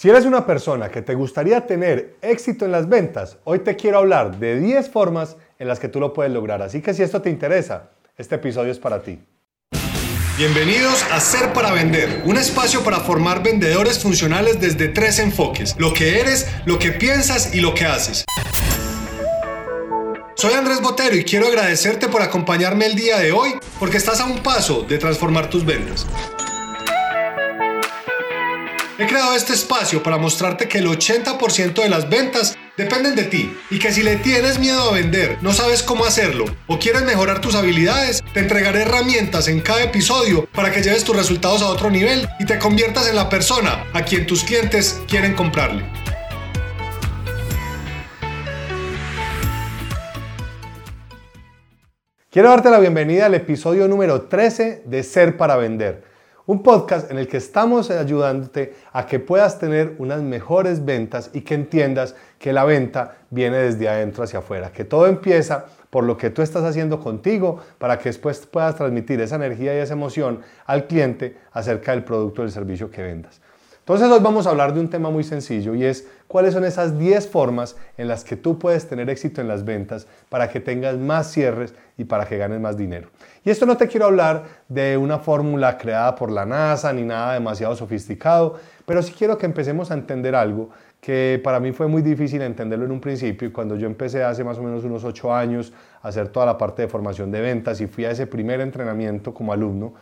Si eres una persona que te gustaría tener éxito en las ventas, hoy te quiero hablar de 10 formas en las que tú lo puedes lograr. Así que si esto te interesa, este episodio es para ti. Bienvenidos a Ser para Vender, un espacio para formar vendedores funcionales desde tres enfoques, lo que eres, lo que piensas y lo que haces. Soy Andrés Botero y quiero agradecerte por acompañarme el día de hoy porque estás a un paso de transformar tus ventas. He creado este espacio para mostrarte que el 80% de las ventas dependen de ti y que si le tienes miedo a vender, no sabes cómo hacerlo o quieres mejorar tus habilidades, te entregaré herramientas en cada episodio para que lleves tus resultados a otro nivel y te conviertas en la persona a quien tus clientes quieren comprarle. Quiero darte la bienvenida al episodio número 13 de Ser para Vender un podcast en el que estamos ayudándote a que puedas tener unas mejores ventas y que entiendas que la venta viene desde adentro hacia afuera, que todo empieza por lo que tú estás haciendo contigo para que después puedas transmitir esa energía y esa emoción al cliente acerca del producto o del servicio que vendas. Entonces hoy vamos a hablar de un tema muy sencillo y es cuáles son esas 10 formas en las que tú puedes tener éxito en las ventas para que tengas más cierres y para que ganes más dinero. Y esto no te quiero hablar de una fórmula creada por la NASA ni nada demasiado sofisticado, pero sí quiero que empecemos a entender algo que para mí fue muy difícil entenderlo en un principio y cuando yo empecé hace más o menos unos 8 años a hacer toda la parte de formación de ventas y fui a ese primer entrenamiento como alumno,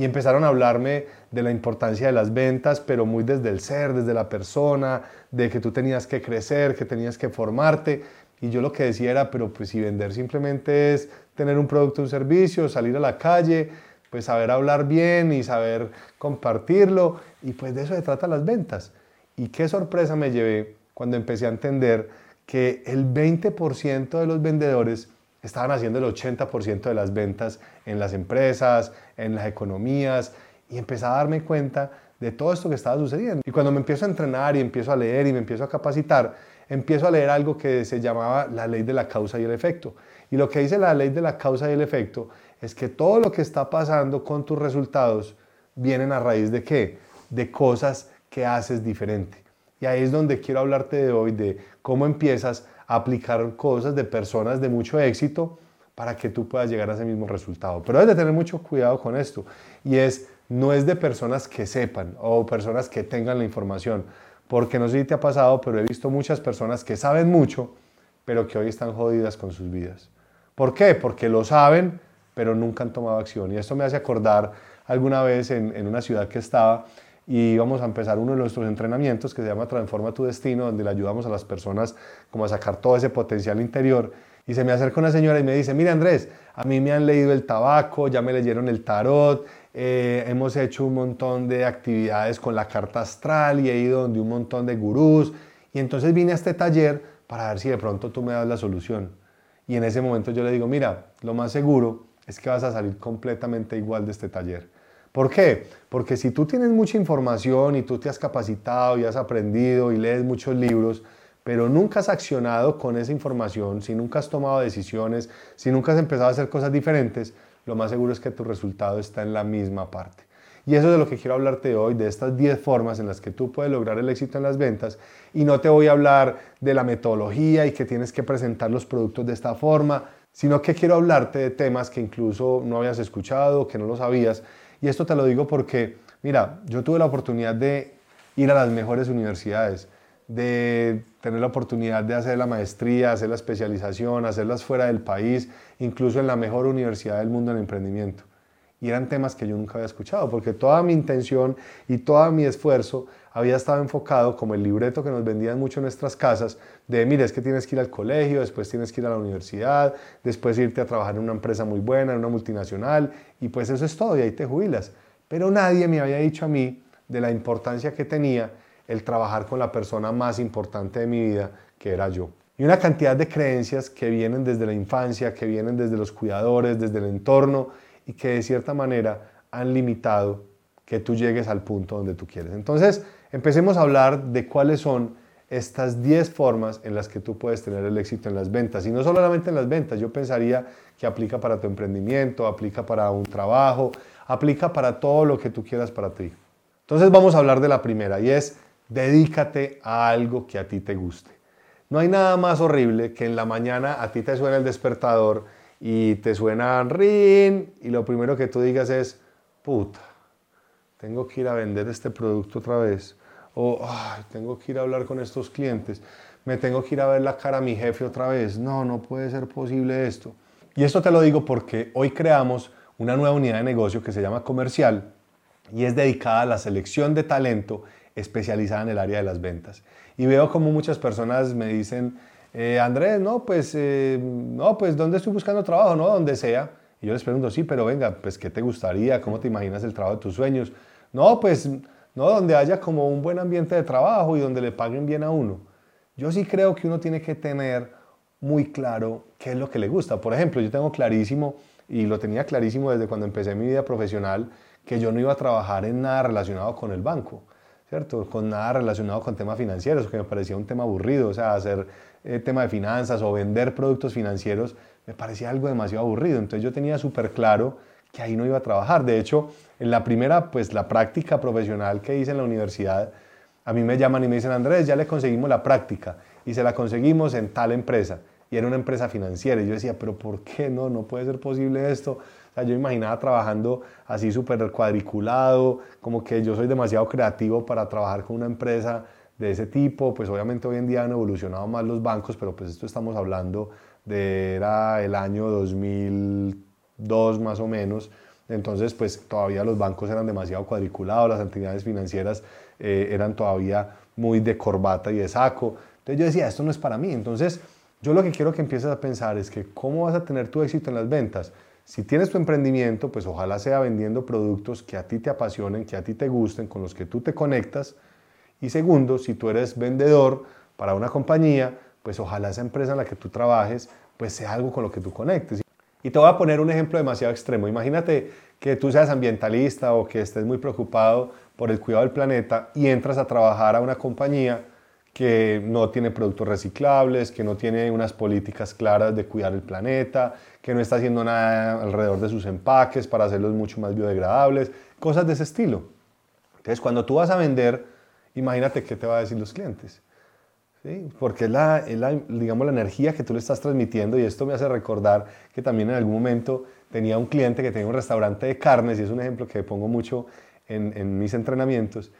y empezaron a hablarme de la importancia de las ventas, pero muy desde el ser, desde la persona, de que tú tenías que crecer, que tenías que formarte. Y yo lo que decía era, pero pues si vender simplemente es tener un producto un servicio, salir a la calle, pues saber hablar bien y saber compartirlo, y pues de eso se trata las ventas. Y qué sorpresa me llevé cuando empecé a entender que el 20% de los vendedores estaban haciendo el 80% de las ventas en las empresas, en las economías, y empecé a darme cuenta de todo esto que estaba sucediendo. Y cuando me empiezo a entrenar y empiezo a leer y me empiezo a capacitar, empiezo a leer algo que se llamaba la ley de la causa y el efecto. Y lo que dice la ley de la causa y el efecto es que todo lo que está pasando con tus resultados vienen a raíz de qué? De cosas que haces diferente. Y ahí es donde quiero hablarte de hoy, de cómo empiezas aplicar cosas de personas de mucho éxito para que tú puedas llegar a ese mismo resultado. Pero debes de tener mucho cuidado con esto. Y es, no es de personas que sepan o personas que tengan la información. Porque no sé si te ha pasado, pero he visto muchas personas que saben mucho, pero que hoy están jodidas con sus vidas. ¿Por qué? Porque lo saben, pero nunca han tomado acción. Y esto me hace acordar alguna vez en una ciudad que estaba y vamos a empezar uno de nuestros entrenamientos que se llama Transforma tu Destino, donde le ayudamos a las personas como a sacar todo ese potencial interior. Y se me acerca una señora y me dice, mira Andrés, a mí me han leído el tabaco, ya me leyeron el tarot, eh, hemos hecho un montón de actividades con la carta astral y he ido donde un montón de gurús. Y entonces vine a este taller para ver si de pronto tú me das la solución. Y en ese momento yo le digo, mira, lo más seguro es que vas a salir completamente igual de este taller ¿Por qué? Porque si tú tienes mucha información y tú te has capacitado y has aprendido y lees muchos libros, pero nunca has accionado con esa información, si nunca has tomado decisiones, si nunca has empezado a hacer cosas diferentes, lo más seguro es que tu resultado está en la misma parte. Y eso es de lo que quiero hablarte hoy, de estas 10 formas en las que tú puedes lograr el éxito en las ventas. Y no te voy a hablar de la metodología y que tienes que presentar los productos de esta forma, sino que quiero hablarte de temas que incluso no habías escuchado, que no lo sabías y esto te lo digo porque, mira, yo tuve la oportunidad de ir a las mejores universidades, de tener la oportunidad de hacer la maestría, hacer la especialización, hacerlas fuera del país, incluso en la mejor universidad del mundo en emprendimiento. Y eran temas que yo nunca había escuchado, porque toda mi intención y todo mi esfuerzo había estado enfocado como el libreto que nos vendían mucho en nuestras casas, de mire, es que tienes que ir al colegio, después tienes que ir a la universidad, después irte a trabajar en una empresa muy buena, en una multinacional, y pues eso es todo, y ahí te jubilas. Pero nadie me había dicho a mí de la importancia que tenía el trabajar con la persona más importante de mi vida, que era yo. Y una cantidad de creencias que vienen desde la infancia, que vienen desde los cuidadores, desde el entorno, y que de cierta manera han limitado que tú llegues al punto donde tú quieres. Entonces, empecemos a hablar de cuáles son estas 10 formas en las que tú puedes tener el éxito en las ventas. Y no solamente en las ventas, yo pensaría que aplica para tu emprendimiento, aplica para un trabajo, aplica para todo lo que tú quieras para ti. Entonces vamos a hablar de la primera y es Dedícate a algo que a ti te guste. No hay nada más horrible que en la mañana a ti te suena el despertador y te suena rin y lo primero que tú digas es, puta, tengo que ir a vender este producto otra vez. O tengo que ir a hablar con estos clientes. Me tengo que ir a ver la cara a mi jefe otra vez. No, no puede ser posible esto. Y esto te lo digo porque hoy creamos una nueva unidad de negocio que se llama comercial y es dedicada a la selección de talento especializada en el área de las ventas. Y veo como muchas personas me dicen, eh, Andrés, no, pues, eh, no, pues, ¿dónde estoy buscando trabajo? No, donde sea. Y yo les pregunto, sí, pero venga, pues, ¿qué te gustaría? ¿Cómo te imaginas el trabajo de tus sueños? No, pues, no, donde haya como un buen ambiente de trabajo y donde le paguen bien a uno. Yo sí creo que uno tiene que tener muy claro qué es lo que le gusta. Por ejemplo, yo tengo clarísimo, y lo tenía clarísimo desde cuando empecé mi vida profesional, que yo no iba a trabajar en nada relacionado con el banco. ¿cierto? Con nada relacionado con temas financieros, que me parecía un tema aburrido, o sea, hacer eh, tema de finanzas o vender productos financieros me parecía algo demasiado aburrido. Entonces yo tenía súper claro que ahí no iba a trabajar. De hecho, en la primera, pues la práctica profesional que hice en la universidad, a mí me llaman y me dicen, Andrés, ya le conseguimos la práctica y se la conseguimos en tal empresa. Y era una empresa financiera. Y yo decía, pero ¿por qué no? No puede ser posible esto. Yo imaginaba trabajando así súper cuadriculado, como que yo soy demasiado creativo para trabajar con una empresa de ese tipo. Pues obviamente hoy en día han evolucionado más los bancos, pero pues esto estamos hablando de era el año 2002 más o menos. Entonces, pues todavía los bancos eran demasiado cuadriculados, las entidades financieras eh, eran todavía muy de corbata y de saco. Entonces yo decía, esto no es para mí. Entonces, yo lo que quiero que empieces a pensar es que cómo vas a tener tu éxito en las ventas. Si tienes tu emprendimiento, pues ojalá sea vendiendo productos que a ti te apasionen, que a ti te gusten, con los que tú te conectas. Y segundo, si tú eres vendedor para una compañía, pues ojalá esa empresa en la que tú trabajes, pues sea algo con lo que tú conectes. Y te voy a poner un ejemplo demasiado extremo. Imagínate que tú seas ambientalista o que estés muy preocupado por el cuidado del planeta y entras a trabajar a una compañía que no tiene productos reciclables, que no tiene unas políticas claras de cuidar el planeta, que no está haciendo nada alrededor de sus empaques para hacerlos mucho más biodegradables, cosas de ese estilo. Entonces, cuando tú vas a vender, imagínate qué te va a decir los clientes. ¿Sí? Porque es la, digamos, la energía que tú le estás transmitiendo y esto me hace recordar que también en algún momento tenía un cliente que tenía un restaurante de carnes y es un ejemplo que pongo mucho en, mis entrenamientos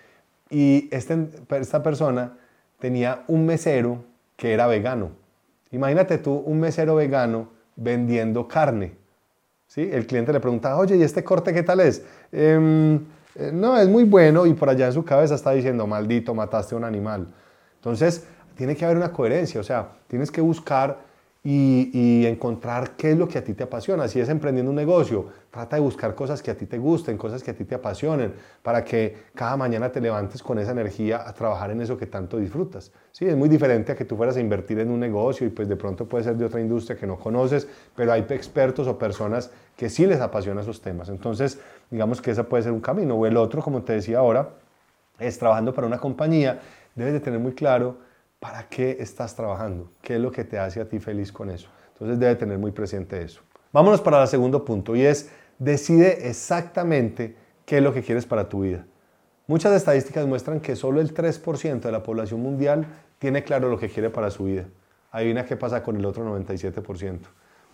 y este, esta persona tenía un mesero que era vegano. Imagínate tú un mesero vegano vendiendo carne. ¿sí? El cliente le pregunta, oye, ¿y este corte qué tal es? Em, eh, no, es muy bueno y por allá en su cabeza está diciendo, maldito, mataste a un animal. Entonces, tiene que haber una coherencia, o sea, tienes que buscar y, encontrar qué es lo que a ti te apasiona. Si es emprendiendo un negocio, trata de buscar cosas que a ti te gusten, cosas que a ti te apasionen, para que cada mañana te levantes con esa energía a trabajar en eso que tanto disfrutas. Sí, es muy diferente a que tú fueras a invertir en un negocio y pues de pronto puede ser de otra industria que no conoces, pero hay expertos o personas que sí les apasiona esos temas. Entonces, digamos que ese puede ser un camino. O el otro, como te decía ahora, es trabajando para una compañía, debes de tener muy claro ¿para qué estás trabajando? ¿Qué es lo que te hace a ti feliz con eso? Entonces debe tener muy presente eso. Vámonos para el segundo punto y es decide exactamente qué es lo que quieres para tu vida. Muchas estadísticas muestran que solo el 3% de la población mundial tiene claro lo que quiere para su vida. Adivina qué pasa con el otro 97%.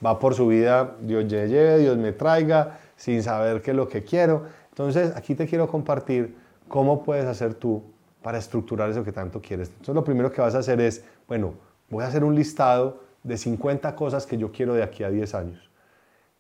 Va por su vida, Dios me lleve, Dios me traiga, sin saber qué es lo que quiero. Entonces, aquí te quiero compartir cómo puedes hacer tú para estructurar eso que tanto quieres. Entonces lo primero que vas a hacer es, bueno, voy a hacer un listado de 50 cosas que yo quiero de aquí a 10 años.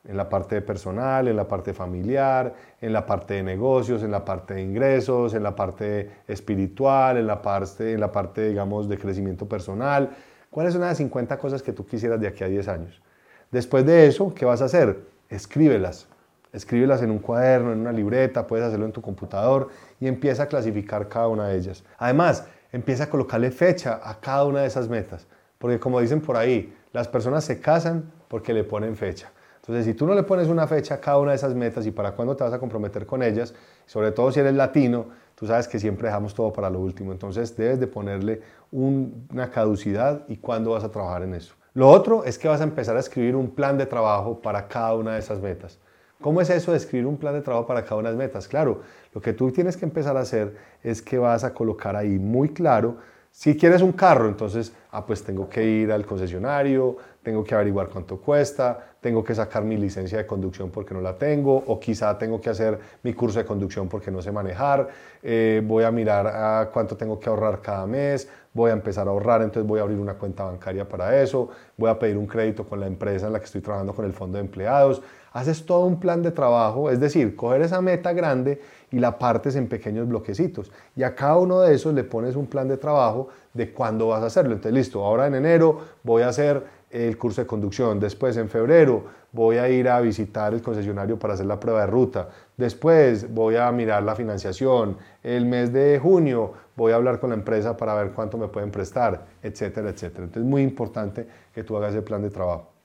En la parte personal, en la parte familiar, en la parte de negocios, en la parte de ingresos, en la parte espiritual, en la parte, en la parte digamos, de crecimiento personal. ¿Cuáles son las 50 cosas que tú quisieras de aquí a 10 años? Después de eso, ¿qué vas a hacer? Escríbelas. Escríbelas en un cuaderno, en una libreta, puedes hacerlo en tu computador y empieza a clasificar cada una de ellas. Además, empieza a colocarle fecha a cada una de esas metas, porque como dicen por ahí, las personas se casan porque le ponen fecha. Entonces, si tú no le pones una fecha a cada una de esas metas y para cuándo te vas a comprometer con ellas, sobre todo si eres latino, tú sabes que siempre dejamos todo para lo último. Entonces, debes de ponerle una caducidad y cuándo vas a trabajar en eso. Lo otro es que vas a empezar a escribir un plan de trabajo para cada una de esas metas. ¿Cómo es eso de escribir un plan de trabajo para cada una de las metas? Claro, lo que tú tienes que empezar a hacer es que vas a colocar ahí muy claro si quieres un carro, entonces, ah, pues tengo que ir al concesionario, tengo que averiguar cuánto cuesta, tengo que sacar mi licencia de conducción porque no la tengo, o quizá tengo que hacer mi curso de conducción porque no sé manejar, eh, voy a mirar a cuánto tengo que ahorrar cada mes, voy a empezar a ahorrar, entonces voy a abrir una cuenta bancaria para eso, voy a pedir un crédito con la empresa en la que estoy trabajando con el fondo de empleados. Haces todo un plan de trabajo, es decir, coger esa meta grande y la partes en pequeños bloquecitos. Y a cada uno de esos le pones un plan de trabajo de cuándo vas a hacerlo. Entonces, listo, ahora en enero voy a hacer el curso de conducción, después en febrero voy a ir a visitar el concesionario para hacer la prueba de ruta, después voy a mirar la financiación, el mes de junio voy a hablar con la empresa para ver cuánto me pueden prestar, etcétera, etcétera. Entonces es muy importante que tú hagas el plan de trabajo.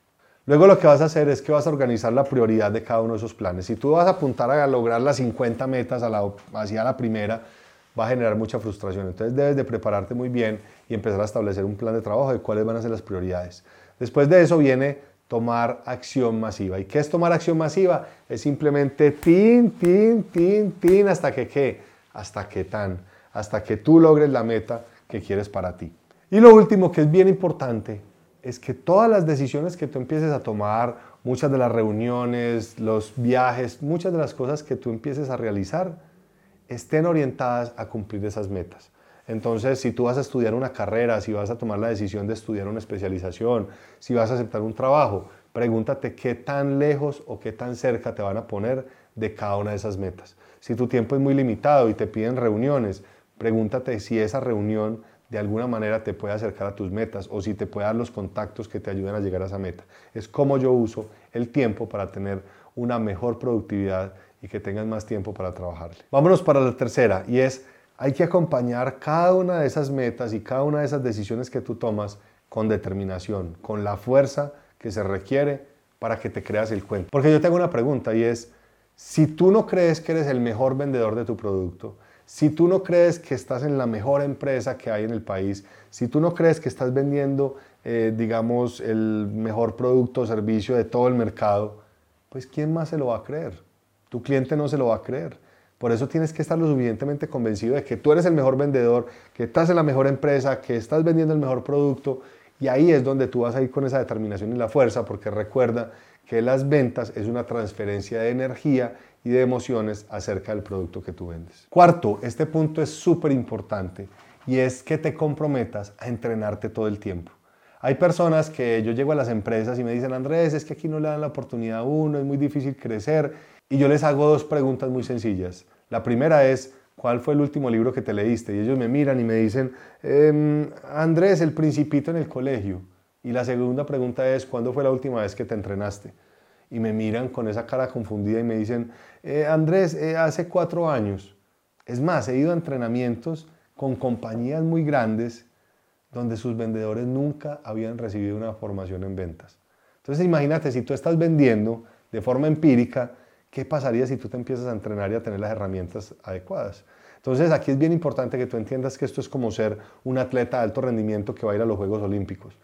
Luego lo que vas a hacer es que vas a organizar la prioridad de cada uno de esos planes. Si tú vas a apuntar a lograr las 50 metas hacia la primera, va a generar mucha frustración. Entonces debes de prepararte muy bien y empezar a establecer un plan de trabajo de cuáles van a ser las prioridades. Después de eso viene tomar acción masiva. ¿Y qué es tomar acción masiva? Es simplemente tin, tin, tin, tin, hasta que qué, hasta que tan, hasta que tú logres la meta que quieres para ti. Y lo último que es bien importante es que todas las decisiones que tú empieces a tomar, muchas de las reuniones, los viajes, muchas de las cosas que tú empieces a realizar, estén orientadas a cumplir esas metas. Entonces, si tú vas a estudiar una carrera, si vas a tomar la decisión de estudiar una especialización, si vas a aceptar un trabajo, pregúntate qué tan lejos o qué tan cerca te van a poner de cada una de esas metas. Si tu tiempo es muy limitado y te piden reuniones, pregúntate si esa reunión de alguna manera te puede acercar a tus metas o si te puede dar los contactos que te ayuden a llegar a esa meta. Es como yo uso el tiempo para tener una mejor productividad y que tengas más tiempo para trabajarle. Vámonos para la tercera y es hay que acompañar cada una de esas metas y cada una de esas decisiones que tú tomas con determinación, con la fuerza que se requiere para que te creas el cuento. Porque yo tengo una pregunta y es, si tú no crees que eres el mejor vendedor de tu producto, si tú no crees que estás en la mejor empresa que hay en el país, si tú no crees que estás vendiendo, eh, digamos, el mejor producto o servicio de todo el mercado, pues ¿quién más se lo va a creer? Tu cliente no se lo va a creer. Por eso tienes que estar lo suficientemente convencido de que tú eres el mejor vendedor, que estás en la mejor empresa, que estás vendiendo el mejor producto. Y ahí es donde tú vas a ir con esa determinación y la fuerza, porque recuerda que las ventas es una transferencia de energía y de emociones acerca del producto que tú vendes. Cuarto, este punto es súper importante y es que te comprometas a entrenarte todo el tiempo. Hay personas que yo llego a las empresas y me dicen, Andrés, es que aquí no le dan la oportunidad a uno, es muy difícil crecer. Y yo les hago dos preguntas muy sencillas. La primera es, ¿cuál fue el último libro que te leíste? Y ellos me miran y me dicen, em, Andrés, el principito en el colegio. Y la segunda pregunta es, ¿cuándo fue la última vez que te entrenaste? y me miran con esa cara confundida y me dicen, eh, Andrés, eh, hace cuatro años. Es más, he ido a entrenamientos con compañías muy grandes donde sus vendedores nunca habían recibido una formación en ventas. Entonces imagínate, si tú estás vendiendo de forma empírica, ¿qué pasaría si tú te empiezas a entrenar y a tener las herramientas adecuadas? Entonces aquí es bien importante que tú entiendas que esto es como ser un atleta de alto rendimiento que va a ir a los Juegos Olímpicos.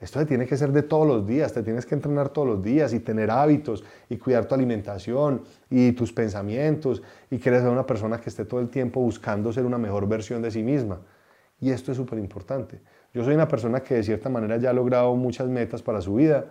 Esto tiene que ser de todos los días, te tienes que entrenar todos los días y tener hábitos y cuidar tu alimentación y tus pensamientos y quieres ser una persona que esté todo el tiempo buscando ser una mejor versión de sí misma. Y esto es súper importante. Yo soy una persona que de cierta manera ya ha logrado muchas metas para su vida,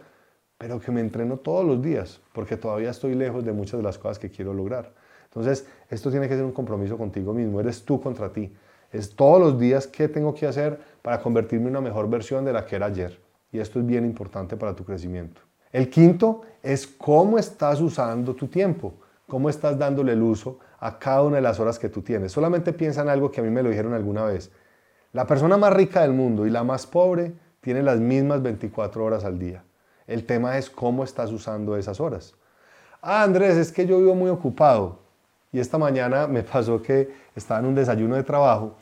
pero que me entreno todos los días porque todavía estoy lejos de muchas de las cosas que quiero lograr. Entonces, esto tiene que ser un compromiso contigo mismo, eres tú contra ti. Es todos los días qué tengo que hacer para convertirme en una mejor versión de la que era ayer. Y esto es bien importante para tu crecimiento. El quinto es cómo estás usando tu tiempo, cómo estás dándole el uso a cada una de las horas que tú tienes. Solamente piensa en algo que a mí me lo dijeron alguna vez. La persona más rica del mundo y la más pobre tiene las mismas 24 horas al día. El tema es cómo estás usando esas horas. Ah, Andrés, es que yo vivo muy ocupado. Y esta mañana me pasó que estaba en un desayuno de trabajo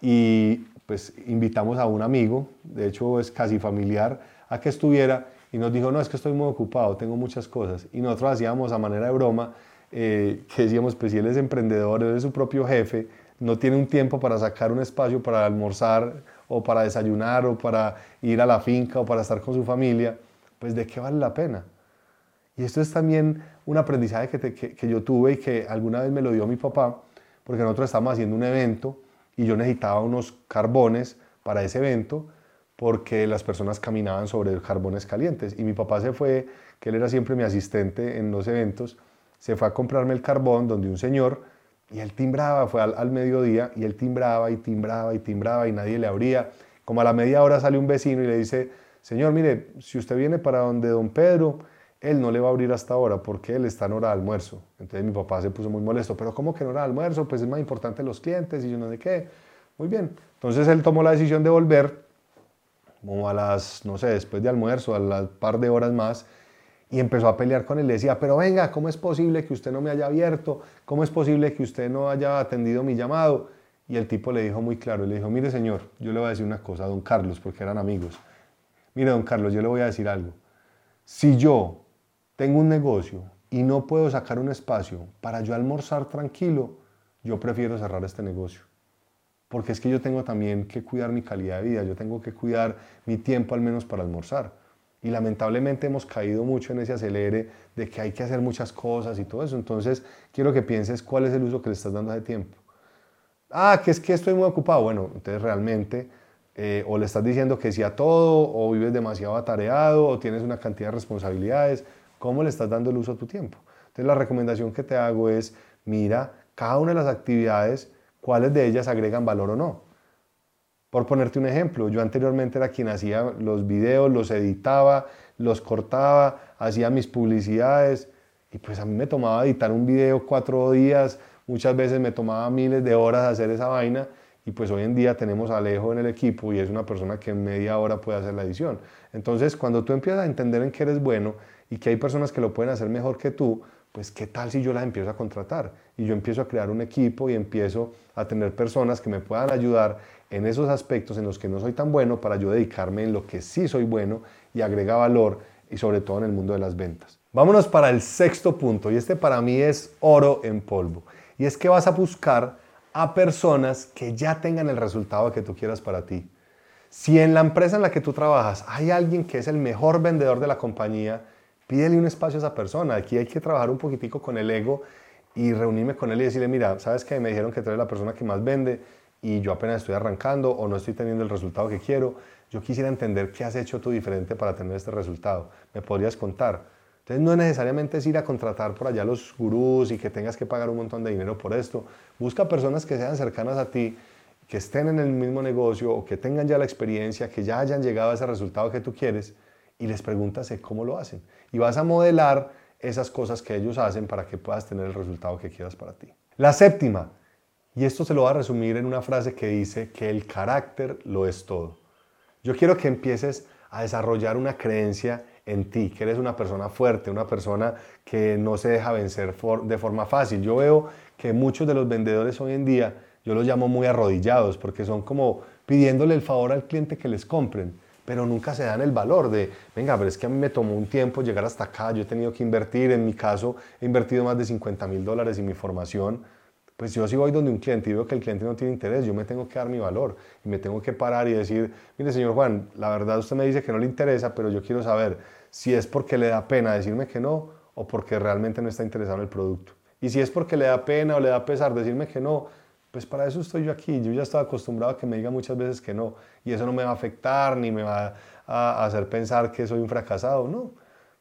y pues invitamos a un amigo, de hecho es casi familiar, a que estuviera y nos dijo, no, es que estoy muy ocupado, tengo muchas cosas. Y nosotros hacíamos a manera de broma, eh, que decíamos, pues si él es emprendedor, él es su propio jefe, no tiene un tiempo para sacar un espacio para almorzar o para desayunar o para ir a la finca o para estar con su familia, pues de qué vale la pena. Y esto es también un aprendizaje que, que, yo tuve y que alguna vez me lo dio mi papá, porque nosotros estábamos haciendo un evento y yo necesitaba unos carbones para ese evento porque las personas caminaban sobre carbones calientes. Y mi papá se fue, que él era siempre mi asistente en los eventos, se fue a comprarme el carbón donde un señor, y él timbraba, fue al, mediodía, y él timbraba y timbraba y timbraba y nadie le abría. Como a la media hora sale un vecino y le dice, señor, mire, si usted viene para donde don Pedro, él no le va a abrir hasta ahora porque él está en hora de almuerzo. Entonces mi papá se puso muy molesto, pero ¿cómo que en hora de almuerzo? Pues es más importante los clientes y yo no sé qué. Muy bien. Entonces él tomó la decisión de volver, como a las, no sé, después de almuerzo, a las par de horas más, y empezó a pelear con él. Le decía, pero venga, ¿cómo es posible que usted no me haya abierto? ¿Cómo es posible que usted no haya atendido mi llamado? Y el tipo le dijo muy claro, le dijo, mire señor, yo le voy a decir una cosa a don Carlos, porque eran amigos. Mire, don Carlos, yo le voy a decir algo. Si yo tengo un negocio y no puedo sacar un espacio para yo almorzar tranquilo, yo prefiero cerrar este negocio. Porque es que yo tengo también que cuidar mi calidad de vida, yo tengo que cuidar mi tiempo al menos para almorzar. Y lamentablemente hemos caído mucho en ese acelere de que hay que hacer muchas cosas y todo eso. Entonces, quiero que pienses cuál es el uso que le estás dando a ese tiempo. Ah, que es que estoy muy ocupado. Bueno, entonces realmente eh, o le estás diciendo que sí a todo, o vives demasiado atareado, o tienes una cantidad de responsabilidades. ¿Cómo le estás dando el uso a tu tiempo? Entonces la recomendación que te hago es, mira cada una de las actividades, cuáles de ellas agregan valor o no. Por ponerte un ejemplo, yo anteriormente era quien hacía los videos, los editaba, los cortaba, hacía mis publicidades y pues a mí me tomaba editar un video cuatro días, muchas veces me tomaba miles de horas hacer esa vaina y pues hoy en día tenemos a Alejo en el equipo y es una persona que en media hora puede hacer la edición. Entonces, cuando tú empiezas a entender en qué eres bueno y que hay personas que lo pueden hacer mejor que tú, pues qué tal si yo las empiezo a contratar y yo empiezo a crear un equipo y empiezo a tener personas que me puedan ayudar en esos aspectos en los que no soy tan bueno para yo dedicarme en lo que sí soy bueno y agrega valor y sobre todo en el mundo de las ventas. Vámonos para el sexto punto y este para mí es oro en polvo y es que vas a buscar a personas que ya tengan el resultado que tú quieras para ti. Si en la empresa en la que tú trabajas hay alguien que es el mejor vendedor de la compañía, pídele un espacio a esa persona. Aquí hay que trabajar un poquitico con el ego y reunirme con él y decirle, mira, sabes que me dijeron que tú eres la persona que más vende y yo apenas estoy arrancando o no estoy teniendo el resultado que quiero. Yo quisiera entender qué has hecho tú diferente para tener este resultado. ¿Me podrías contar? Entonces no es necesariamente ir a contratar por allá los gurús y que tengas que pagar un montón de dinero por esto. Busca personas que sean cercanas a ti, que estén en el mismo negocio o que tengan ya la experiencia, que ya hayan llegado a ese resultado que tú quieres y les preguntas cómo lo hacen. Y vas a modelar esas cosas que ellos hacen para que puedas tener el resultado que quieras para ti. La séptima, y esto se lo voy a resumir en una frase que dice que el carácter lo es todo. Yo quiero que empieces a desarrollar una creencia en ti, que eres una persona fuerte, una persona que no se deja vencer de forma fácil. Yo veo que muchos de los vendedores hoy en día, yo los llamo muy arrodillados, porque son como pidiéndole el favor al cliente que les compren, pero nunca se dan el valor de, venga, pero es que a mí me tomó un tiempo llegar hasta acá, yo he tenido que invertir, en mi caso he invertido más de 50 mil dólares en mi formación, pues yo si voy donde un cliente y veo que el cliente no tiene interés, yo me tengo que dar mi valor y me tengo que parar y decir, mire señor Juan, la verdad usted me dice que no le interesa, pero yo quiero saber si es porque le da pena decirme que no o porque realmente no está interesado en el producto. Y si es porque le da pena o le da pesar decirme que no, pues para eso estoy yo aquí. Yo ya estaba acostumbrado a que me diga muchas veces que no y eso no me va a afectar ni me va a hacer pensar que soy un fracasado, no.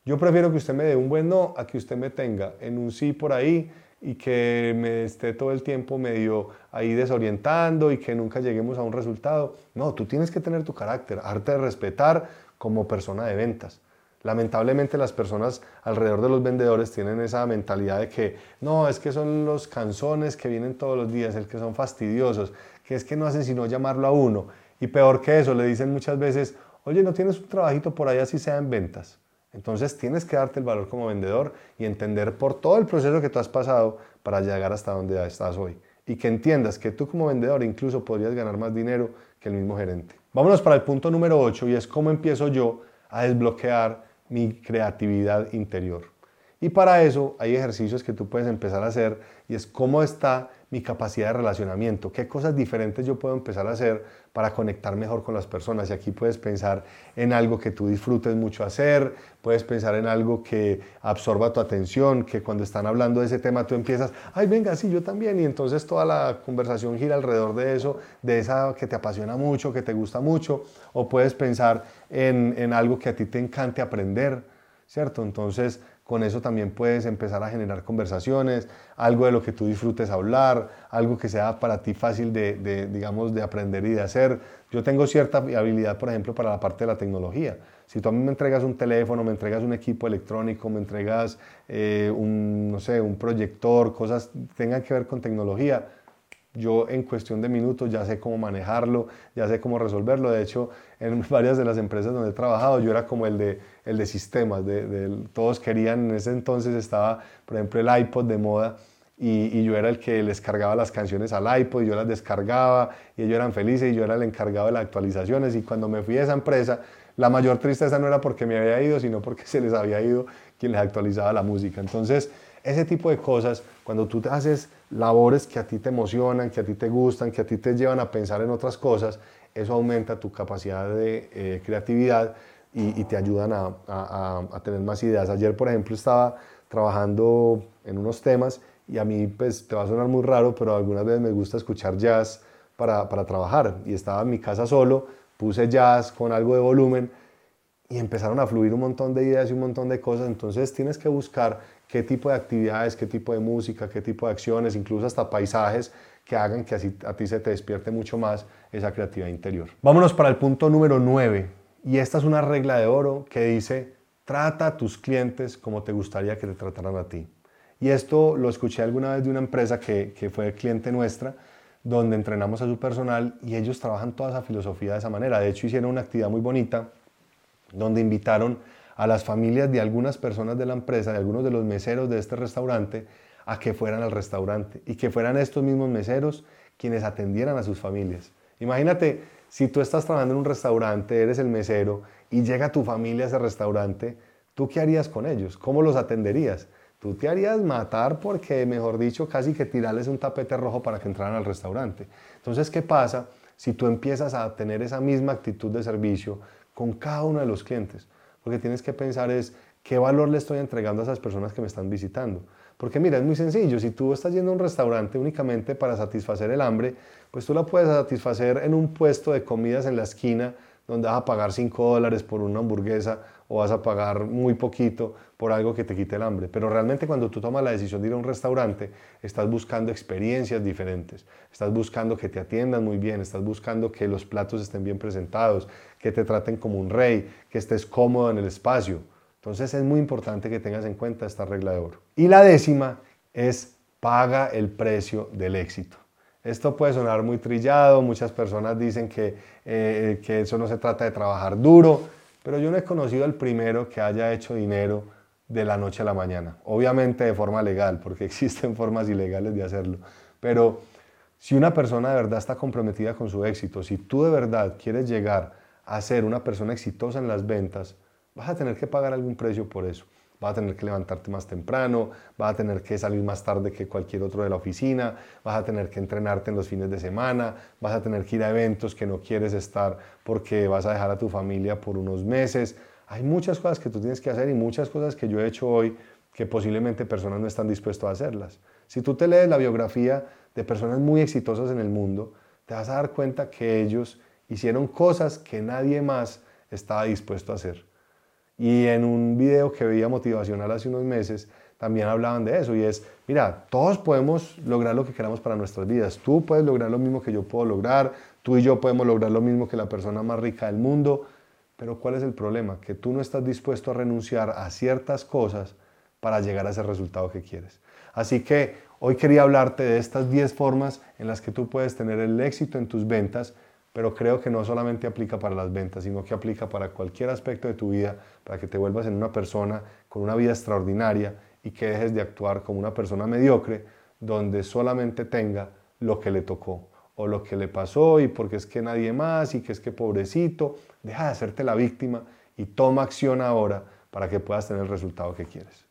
Yo prefiero que usted me dé un buen no a que usted me tenga en un sí por ahí y que me esté todo el tiempo medio ahí desorientando y que nunca lleguemos a un resultado. No, tú tienes que tener tu carácter, arte de respetar como persona de ventas. Lamentablemente las personas alrededor de los vendedores tienen esa mentalidad de que no, es que son los canzones que vienen todos los días, el que son fastidiosos, que es que no hacen sino llamarlo a uno. Y peor que eso, le dicen muchas veces, oye, ¿no tienes un trabajito por ahí así sea en ventas? Entonces tienes que darte el valor como vendedor y entender por todo el proceso que tú has pasado para llegar hasta donde estás hoy. Y que entiendas que tú como vendedor incluso podrías ganar más dinero que el mismo gerente. Vámonos para el punto número 8 y es cómo empiezo yo a desbloquear mi creatividad interior. Y para eso hay ejercicios que tú puedes empezar a hacer y es cómo está mi capacidad de relacionamiento, qué cosas diferentes yo puedo empezar a hacer para conectar mejor con las personas. Y aquí puedes pensar en algo que tú disfrutes mucho hacer, puedes pensar en algo que absorba tu atención, que cuando están hablando de ese tema tú empiezas, ay, venga, sí, yo también. Y entonces toda la conversación gira alrededor de eso, de esa que te apasiona mucho, que te gusta mucho. O puedes pensar en, en algo que a ti te encante aprender, ¿cierto? Entonces con eso también puedes empezar a generar conversaciones, algo de lo que tú disfrutes hablar, algo que sea para ti fácil de, digamos, de aprender y de hacer. Yo tengo cierta habilidad, por ejemplo, para la parte de la tecnología. Si tú a mí me entregas un teléfono, me entregas un equipo electrónico, me entregas eh, un, no sé, un proyector, cosas que tengan que ver con tecnología, yo en cuestión de minutos ya sé cómo manejarlo, ya sé cómo resolverlo. De hecho, en varias de las empresas donde he trabajado, yo era como el de, el de sistemas. De, todos querían, en ese entonces estaba, por ejemplo, el iPod de moda. Y, yo era el que les cargaba las canciones al iPod, y yo las descargaba y ellos eran felices y yo era el encargado de las actualizaciones. Y cuando me fui a esa empresa, la mayor tristeza no era porque me había ido, sino porque se les había ido quien les actualizaba la música. Entonces, ese tipo de cosas, cuando tú haces labores que a ti te emocionan, que a ti te gustan, que a ti te llevan a pensar en otras cosas, eso aumenta tu capacidad de eh, creatividad y, te ayudan a, tener más ideas. Ayer, por ejemplo, estaba trabajando en unos temas y a mí pues te va a sonar muy raro, pero algunas veces me gusta escuchar jazz para, para trabajar y estaba en mi casa solo, puse jazz con algo de volumen y empezaron a fluir un montón de ideas y un montón de cosas, entonces tienes que buscar qué tipo de actividades, qué tipo de música, qué tipo de acciones, incluso hasta paisajes que hagan que así a ti se te despierte mucho más esa creatividad interior. Vámonos para el punto número 9. Y esta es una regla de oro que dice, trata a tus clientes como te gustaría que te trataran a ti. Y esto lo escuché alguna vez de una empresa que, que fue cliente nuestra, donde entrenamos a su personal y ellos trabajan toda esa filosofía de esa manera. De hecho, hicieron una actividad muy bonita donde invitaron a las familias de algunas personas de la empresa, de algunos de los meseros de este restaurante, a que fueran al restaurante y que fueran estos mismos meseros quienes atendieran a sus familias. Imagínate, si tú estás trabajando en un restaurante, eres el mesero y llega tu familia a ese restaurante, ¿tú qué harías con ellos? ¿Cómo los atenderías? Tú te harías matar porque, mejor dicho, casi que tirarles un tapete rojo para que entraran al restaurante. Entonces, ¿qué pasa si tú empiezas a tener esa misma actitud de servicio con cada uno de los clientes? Lo que tienes que pensar es qué valor le estoy entregando a esas personas que me están visitando. Porque mira, es muy sencillo, si tú estás yendo a un restaurante únicamente para satisfacer el hambre, pues tú la puedes satisfacer en un puesto de comidas en la esquina donde vas a pagar 5 dólares por una hamburguesa o vas a pagar muy poquito por algo que te quite el hambre. Pero realmente cuando tú tomas la decisión de ir a un restaurante, estás buscando experiencias diferentes, estás buscando que te atiendan muy bien, estás buscando que los platos estén bien presentados, que te traten como un rey, que estés cómodo en el espacio. Entonces es muy importante que tengas en cuenta esta regla de oro. Y la décima es paga el precio del éxito. Esto puede sonar muy trillado, muchas personas dicen que, eh, que eso no se trata de trabajar duro, pero yo no he conocido al primero que haya hecho dinero de la noche a la mañana. Obviamente de forma legal, porque existen formas ilegales de hacerlo. Pero si una persona de verdad está comprometida con su éxito, si tú de verdad quieres llegar a ser una persona exitosa en las ventas, vas a tener que pagar algún precio por eso vas a tener que levantarte más temprano, vas a tener que salir más tarde que cualquier otro de la oficina, vas a tener que entrenarte en los fines de semana, vas a tener que ir a eventos que no quieres estar porque vas a dejar a tu familia por unos meses. Hay muchas cosas que tú tienes que hacer y muchas cosas que yo he hecho hoy que posiblemente personas no están dispuestas a hacerlas. Si tú te lees la biografía de personas muy exitosas en el mundo, te vas a dar cuenta que ellos hicieron cosas que nadie más estaba dispuesto a hacer. Y en un video que veía motivacional hace unos meses, también hablaban de eso y es, mira, todos podemos lograr lo que queramos para nuestras vidas. Tú puedes lograr lo mismo que yo puedo lograr, tú y yo podemos lograr lo mismo que la persona más rica del mundo, pero ¿cuál es el problema? Que tú no estás dispuesto a renunciar a ciertas cosas para llegar a ese resultado que quieres. Así que hoy quería hablarte de estas 10 formas en las que tú puedes tener el éxito en tus ventas pero creo que no solamente aplica para las ventas, sino que aplica para cualquier aspecto de tu vida, para que te vuelvas en una persona con una vida extraordinaria y que dejes de actuar como una persona mediocre, donde solamente tenga lo que le tocó o lo que le pasó y porque es que nadie más y que es que pobrecito, deja de hacerte la víctima y toma acción ahora para que puedas tener el resultado que quieres.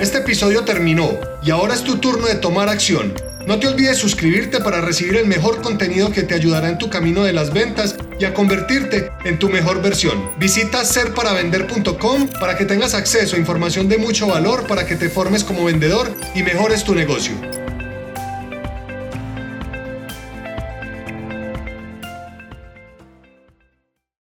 Este episodio terminó y ahora es tu turno de tomar acción. No te olvides suscribirte para recibir el mejor contenido que te ayudará en tu camino de las ventas y a convertirte en tu mejor versión. Visita serparavender.com para que tengas acceso a información de mucho valor para que te formes como vendedor y mejores tu negocio.